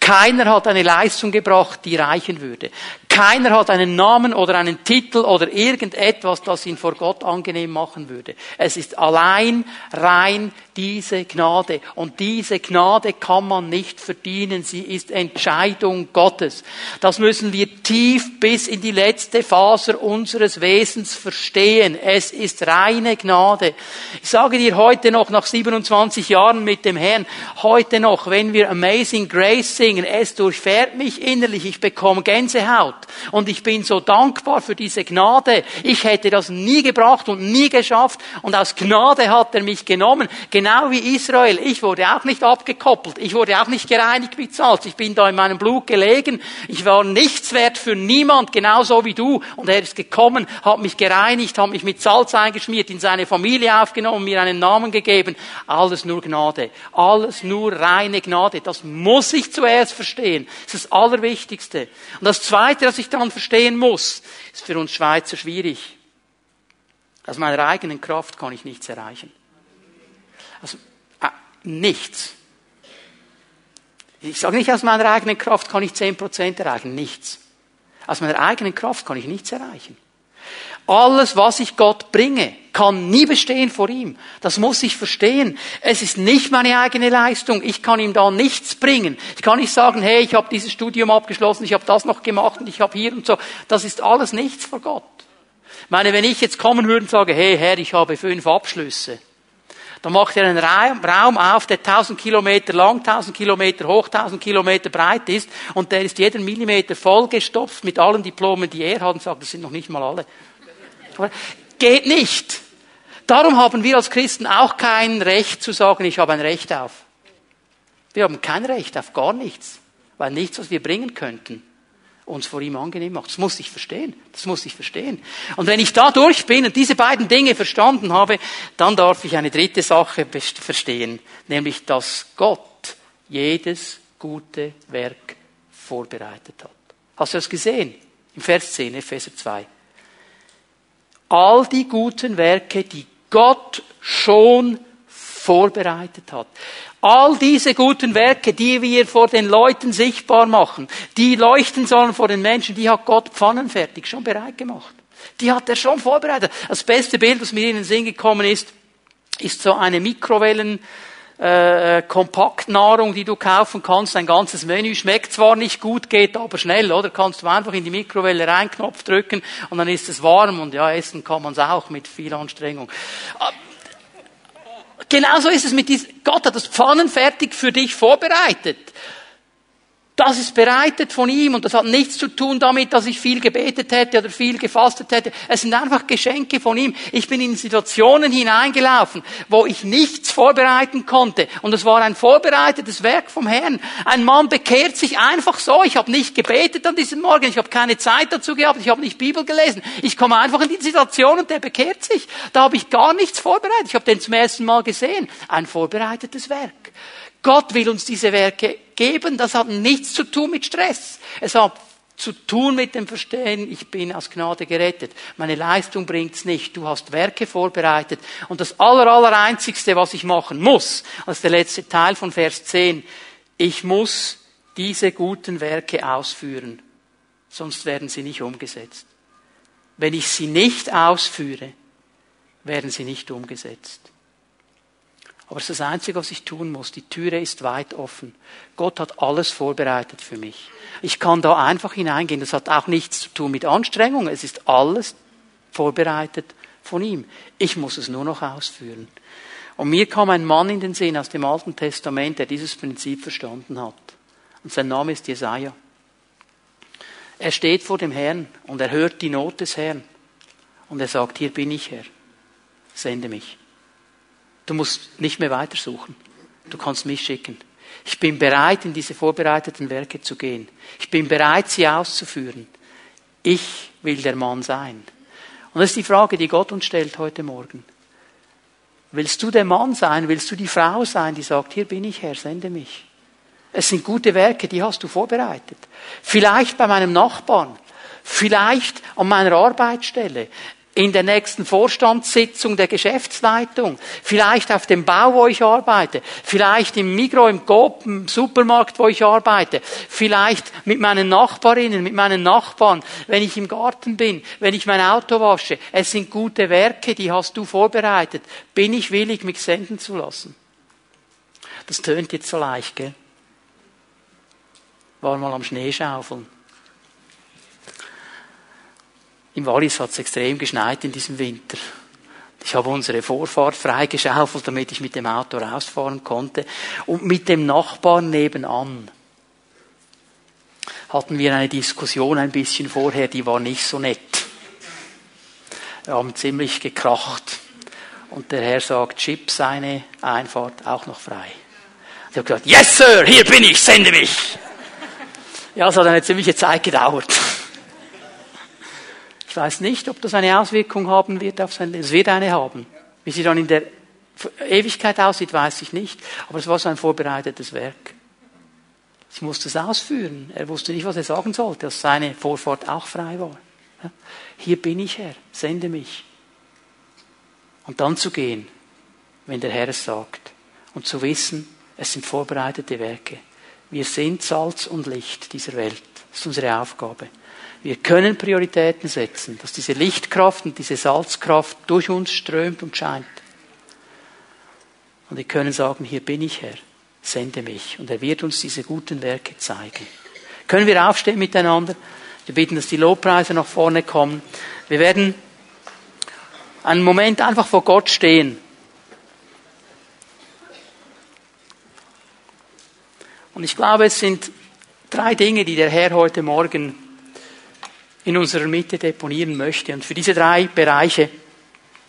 Keiner hat eine Leistung gebracht, die reichen würde. Keiner hat einen Namen oder einen Titel oder irgendetwas, das ihn vor Gott angenehm machen würde. Es ist allein rein diese Gnade. Und diese Gnade kann man nicht verdienen. Sie ist Entscheidung Gottes. Das müssen wir tief bis in die letzte Faser unseres Wesens verstehen. Es ist reine Gnade. Ich sage dir heute noch, nach 27 Jahren mit dem Herrn, heute noch, wenn wir Amazing Grace singen, es durchfährt mich innerlich, ich bekomme Gänsehaut. Und ich bin so dankbar für diese Gnade. Ich hätte das nie gebracht und nie geschafft. Und aus Gnade hat er mich genommen. Genau wie Israel. Ich wurde auch nicht abgekoppelt. Ich wurde auch nicht gereinigt mit Salz. Ich bin da in meinem Blut gelegen. Ich war nichts wert für niemand, genauso wie du. Und er ist gekommen, hat mich gereinigt, hat mich mit Salz eingeschmiert, in seine Familie aufgenommen, mir einen Namen gegeben. Alles nur Gnade. Alles nur reine Gnade. Das muss ich zuerst verstehen. Das ist das Allerwichtigste. Und das Zweite, was ich dann verstehen muss, ist für uns Schweizer schwierig. Aus meiner eigenen Kraft kann ich nichts erreichen. Also, äh, nichts. Ich sage nicht, aus meiner eigenen Kraft kann ich 10% erreichen. Nichts. Aus meiner eigenen Kraft kann ich nichts erreichen. Alles, was ich Gott bringe, kann nie bestehen vor ihm. Das muss ich verstehen. Es ist nicht meine eigene Leistung. Ich kann ihm da nichts bringen. Ich kann nicht sagen, hey, ich habe dieses Studium abgeschlossen, ich habe das noch gemacht und ich habe hier und so. Das ist alles nichts vor Gott. Ich meine, wenn ich jetzt kommen würde und sage, hey Herr, ich habe fünf Abschlüsse, dann macht er einen Raum auf, der 1000 Kilometer lang, 1000 Kilometer hoch, 1000 Kilometer breit ist und der ist jeden Millimeter vollgestopft mit allen Diplomen, die er hat und sagt, das sind noch nicht mal alle. Geht nicht. Darum haben wir als Christen auch kein Recht zu sagen, ich habe ein Recht auf. Wir haben kein Recht auf gar nichts, weil nichts, was wir bringen könnten, uns vor ihm angenehm macht. Das muss ich verstehen. Das muss ich verstehen. Und wenn ich da durch bin und diese beiden Dinge verstanden habe, dann darf ich eine dritte Sache verstehen, nämlich, dass Gott jedes gute Werk vorbereitet hat. Hast du das gesehen? Im Vers 10, Epheser 2 all die guten Werke, die Gott schon vorbereitet hat. All diese guten Werke, die wir vor den Leuten sichtbar machen, die leuchten sollen vor den Menschen, die hat Gott pfannenfertig schon bereit gemacht. Die hat er schon vorbereitet. Das beste Bild, das mir in den Sinn gekommen ist, ist so eine Mikrowellen, äh, Kompaktnahrung, die du kaufen kannst. Ein ganzes Menü schmeckt zwar nicht gut, geht aber schnell, oder? Kannst du einfach in die Mikrowelle rein, Knopf drücken und dann ist es warm und ja, essen kann man es auch mit viel Anstrengung. Ah, genauso ist es mit diesem, Gott hat das Pfannenfertig für dich vorbereitet. Das ist bereitet von ihm und das hat nichts zu tun damit, dass ich viel gebetet hätte oder viel gefastet hätte. Es sind einfach Geschenke von ihm. Ich bin in Situationen hineingelaufen, wo ich nichts vorbereiten konnte und es war ein vorbereitetes Werk vom Herrn. Ein Mann bekehrt sich einfach so. Ich habe nicht gebetet an diesem Morgen, ich habe keine Zeit dazu gehabt, ich habe nicht Bibel gelesen. Ich komme einfach in die Situation und der bekehrt sich. Da habe ich gar nichts vorbereitet. Ich habe den zum ersten Mal gesehen. Ein vorbereitetes Werk. Gott will uns diese Werke geben. Das hat nichts zu tun mit Stress. Es hat zu tun mit dem Verstehen, ich bin aus Gnade gerettet. Meine Leistung bringt's nicht. Du hast Werke vorbereitet. Und das aller, aller einzigste, was ich machen muss, als der letzte Teil von Vers 10, ich muss diese guten Werke ausführen. Sonst werden sie nicht umgesetzt. Wenn ich sie nicht ausführe, werden sie nicht umgesetzt. Aber es ist das Einzige, was ich tun muss. Die Türe ist weit offen. Gott hat alles vorbereitet für mich. Ich kann da einfach hineingehen. Das hat auch nichts zu tun mit Anstrengung. Es ist alles vorbereitet von ihm. Ich muss es nur noch ausführen. Und mir kam ein Mann in den Sinn aus dem Alten Testament, der dieses Prinzip verstanden hat. Und sein Name ist Jesaja. Er steht vor dem Herrn und er hört die Not des Herrn. Und er sagt, hier bin ich Herr. Sende mich. Du musst nicht mehr weitersuchen. Du kannst mich schicken. Ich bin bereit, in diese vorbereiteten Werke zu gehen. Ich bin bereit, sie auszuführen. Ich will der Mann sein. Und das ist die Frage, die Gott uns stellt heute Morgen. Willst du der Mann sein? Willst du die Frau sein, die sagt, hier bin ich Herr, sende mich? Es sind gute Werke, die hast du vorbereitet. Vielleicht bei meinem Nachbarn, vielleicht an meiner Arbeitsstelle, in der nächsten Vorstandssitzung der Geschäftsleitung, vielleicht auf dem Bau, wo ich arbeite, vielleicht im Migro, im Coop, im Supermarkt, wo ich arbeite, vielleicht mit meinen Nachbarinnen, mit meinen Nachbarn, wenn ich im Garten bin, wenn ich mein Auto wasche. Es sind gute Werke, die hast du vorbereitet. Bin ich willig, mich senden zu lassen? Das tönt jetzt so leicht, gell? War mal am Schneeschaufeln. Im Wallis hat es extrem geschneit in diesem Winter. Ich habe unsere Vorfahrt freigeschaufelt, damit ich mit dem Auto rausfahren konnte. Und mit dem Nachbarn nebenan hatten wir eine Diskussion ein bisschen vorher, die war nicht so nett. Wir haben ziemlich gekracht. Und der Herr sagt, Chip seine Einfahrt auch noch frei. Ich habe gesagt, yes Sir, hier bin ich, sende mich. Ja, es hat eine ziemliche Zeit gedauert. Ich weiß nicht, ob das eine Auswirkung haben wird auf sein Leben. Es wird eine haben. Wie sie dann in der Ewigkeit aussieht, weiß ich nicht. Aber es war so ein vorbereitetes Werk. Sie musste es ausführen. Er wusste nicht, was er sagen sollte, dass seine Vorfahrt auch frei war. Hier bin ich, Herr. Sende mich. Und dann zu gehen, wenn der Herr es sagt. Und zu wissen, es sind vorbereitete Werke. Wir sind Salz und Licht dieser Welt. Das ist unsere Aufgabe. Wir können Prioritäten setzen, dass diese Lichtkraft und diese Salzkraft durch uns strömt und scheint. Und wir können sagen, hier bin ich Herr, sende mich. Und er wird uns diese guten Werke zeigen. Können wir aufstehen miteinander? Wir bitten, dass die Lobpreise nach vorne kommen. Wir werden einen Moment einfach vor Gott stehen. Und ich glaube, es sind drei Dinge, die der Herr heute Morgen in unserer Mitte deponieren möchte. Und für diese drei Bereiche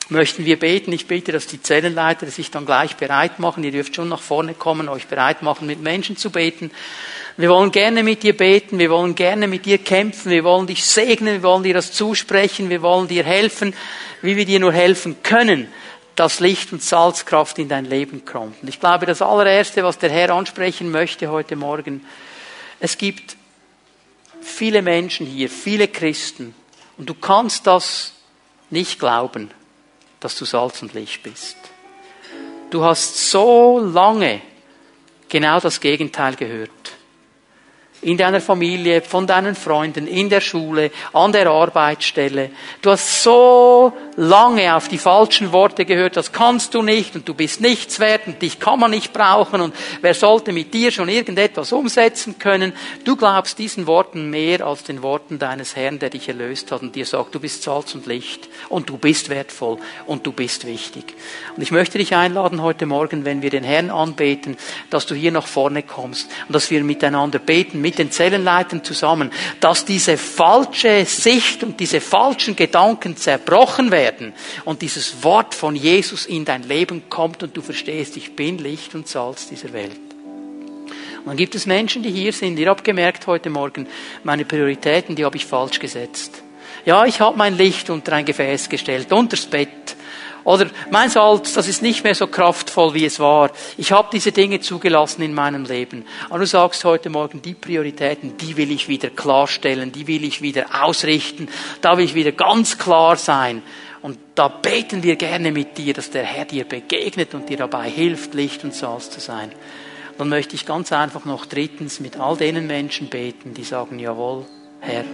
möchten wir beten. Ich bete, dass die Zellenleiter sich dann gleich bereit machen. Ihr dürft schon nach vorne kommen, euch bereit machen, mit Menschen zu beten. Wir wollen gerne mit dir beten, wir wollen gerne mit dir kämpfen, wir wollen dich segnen, wir wollen dir das zusprechen, wir wollen dir helfen, wie wir dir nur helfen können, dass Licht und Salzkraft in dein Leben kommt. Und ich glaube, das allererste, was der Herr ansprechen möchte heute Morgen, es gibt viele Menschen hier, viele Christen, und du kannst das nicht glauben, dass du Salz und Licht bist. Du hast so lange genau das Gegenteil gehört in deiner Familie, von deinen Freunden, in der Schule, an der Arbeitsstelle. Du hast so lange auf die falschen Worte gehört, das kannst du nicht und du bist nichts wert und dich kann man nicht brauchen und wer sollte mit dir schon irgendetwas umsetzen können. Du glaubst diesen Worten mehr als den Worten deines Herrn, der dich erlöst hat und dir sagt, du bist Salz und Licht und du bist wertvoll und du bist wichtig. Und ich möchte dich einladen heute Morgen, wenn wir den Herrn anbeten, dass du hier nach vorne kommst und dass wir miteinander beten, mit den Zellenleitern zusammen, dass diese falsche Sicht und diese falschen Gedanken zerbrochen werden und dieses Wort von Jesus in dein Leben kommt und du verstehst, ich bin Licht und Salz dieser Welt. Und dann gibt es Menschen, die hier sind. Ihr habt gemerkt heute Morgen, meine Prioritäten, die habe ich falsch gesetzt. Ja, ich habe mein Licht unter ein Gefäß gestellt, unters Bett. Oder mein Salz, das ist nicht mehr so kraftvoll, wie es war. Ich habe diese Dinge zugelassen in meinem Leben. Aber du sagst heute Morgen, die Prioritäten, die will ich wieder klarstellen, die will ich wieder ausrichten, da will ich wieder ganz klar sein. Und da beten wir gerne mit dir, dass der Herr dir begegnet und dir dabei hilft, Licht und Salz zu sein. Dann möchte ich ganz einfach noch drittens mit all denen Menschen beten, die sagen, jawohl, Herr,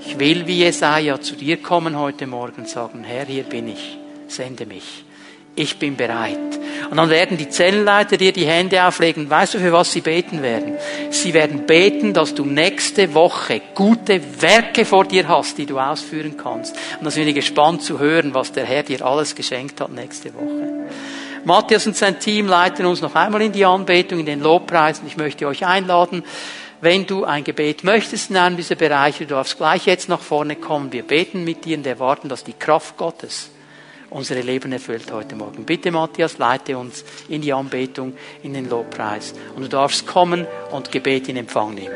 ich will wie Jesaja zu dir kommen heute Morgen und sagen, Herr, hier bin ich sende mich. Ich bin bereit. Und dann werden die Zellenleiter dir die Hände auflegen. Weißt du, für was sie beten werden? Sie werden beten, dass du nächste Woche gute Werke vor dir hast, die du ausführen kannst. Und da sind wir gespannt zu hören, was der Herr dir alles geschenkt hat nächste Woche. Matthias und sein Team leiten uns noch einmal in die Anbetung, in den Lobpreis. Und ich möchte euch einladen, wenn du ein Gebet möchtest in einem dieser Bereiche, du darfst gleich jetzt nach vorne kommen. Wir beten mit dir und erwarten, dass die Kraft Gottes unsere Leben erfüllt heute Morgen. Bitte, Matthias, leite uns in die Anbetung, in den Lobpreis. Und du darfst kommen und Gebet in Empfang nehmen.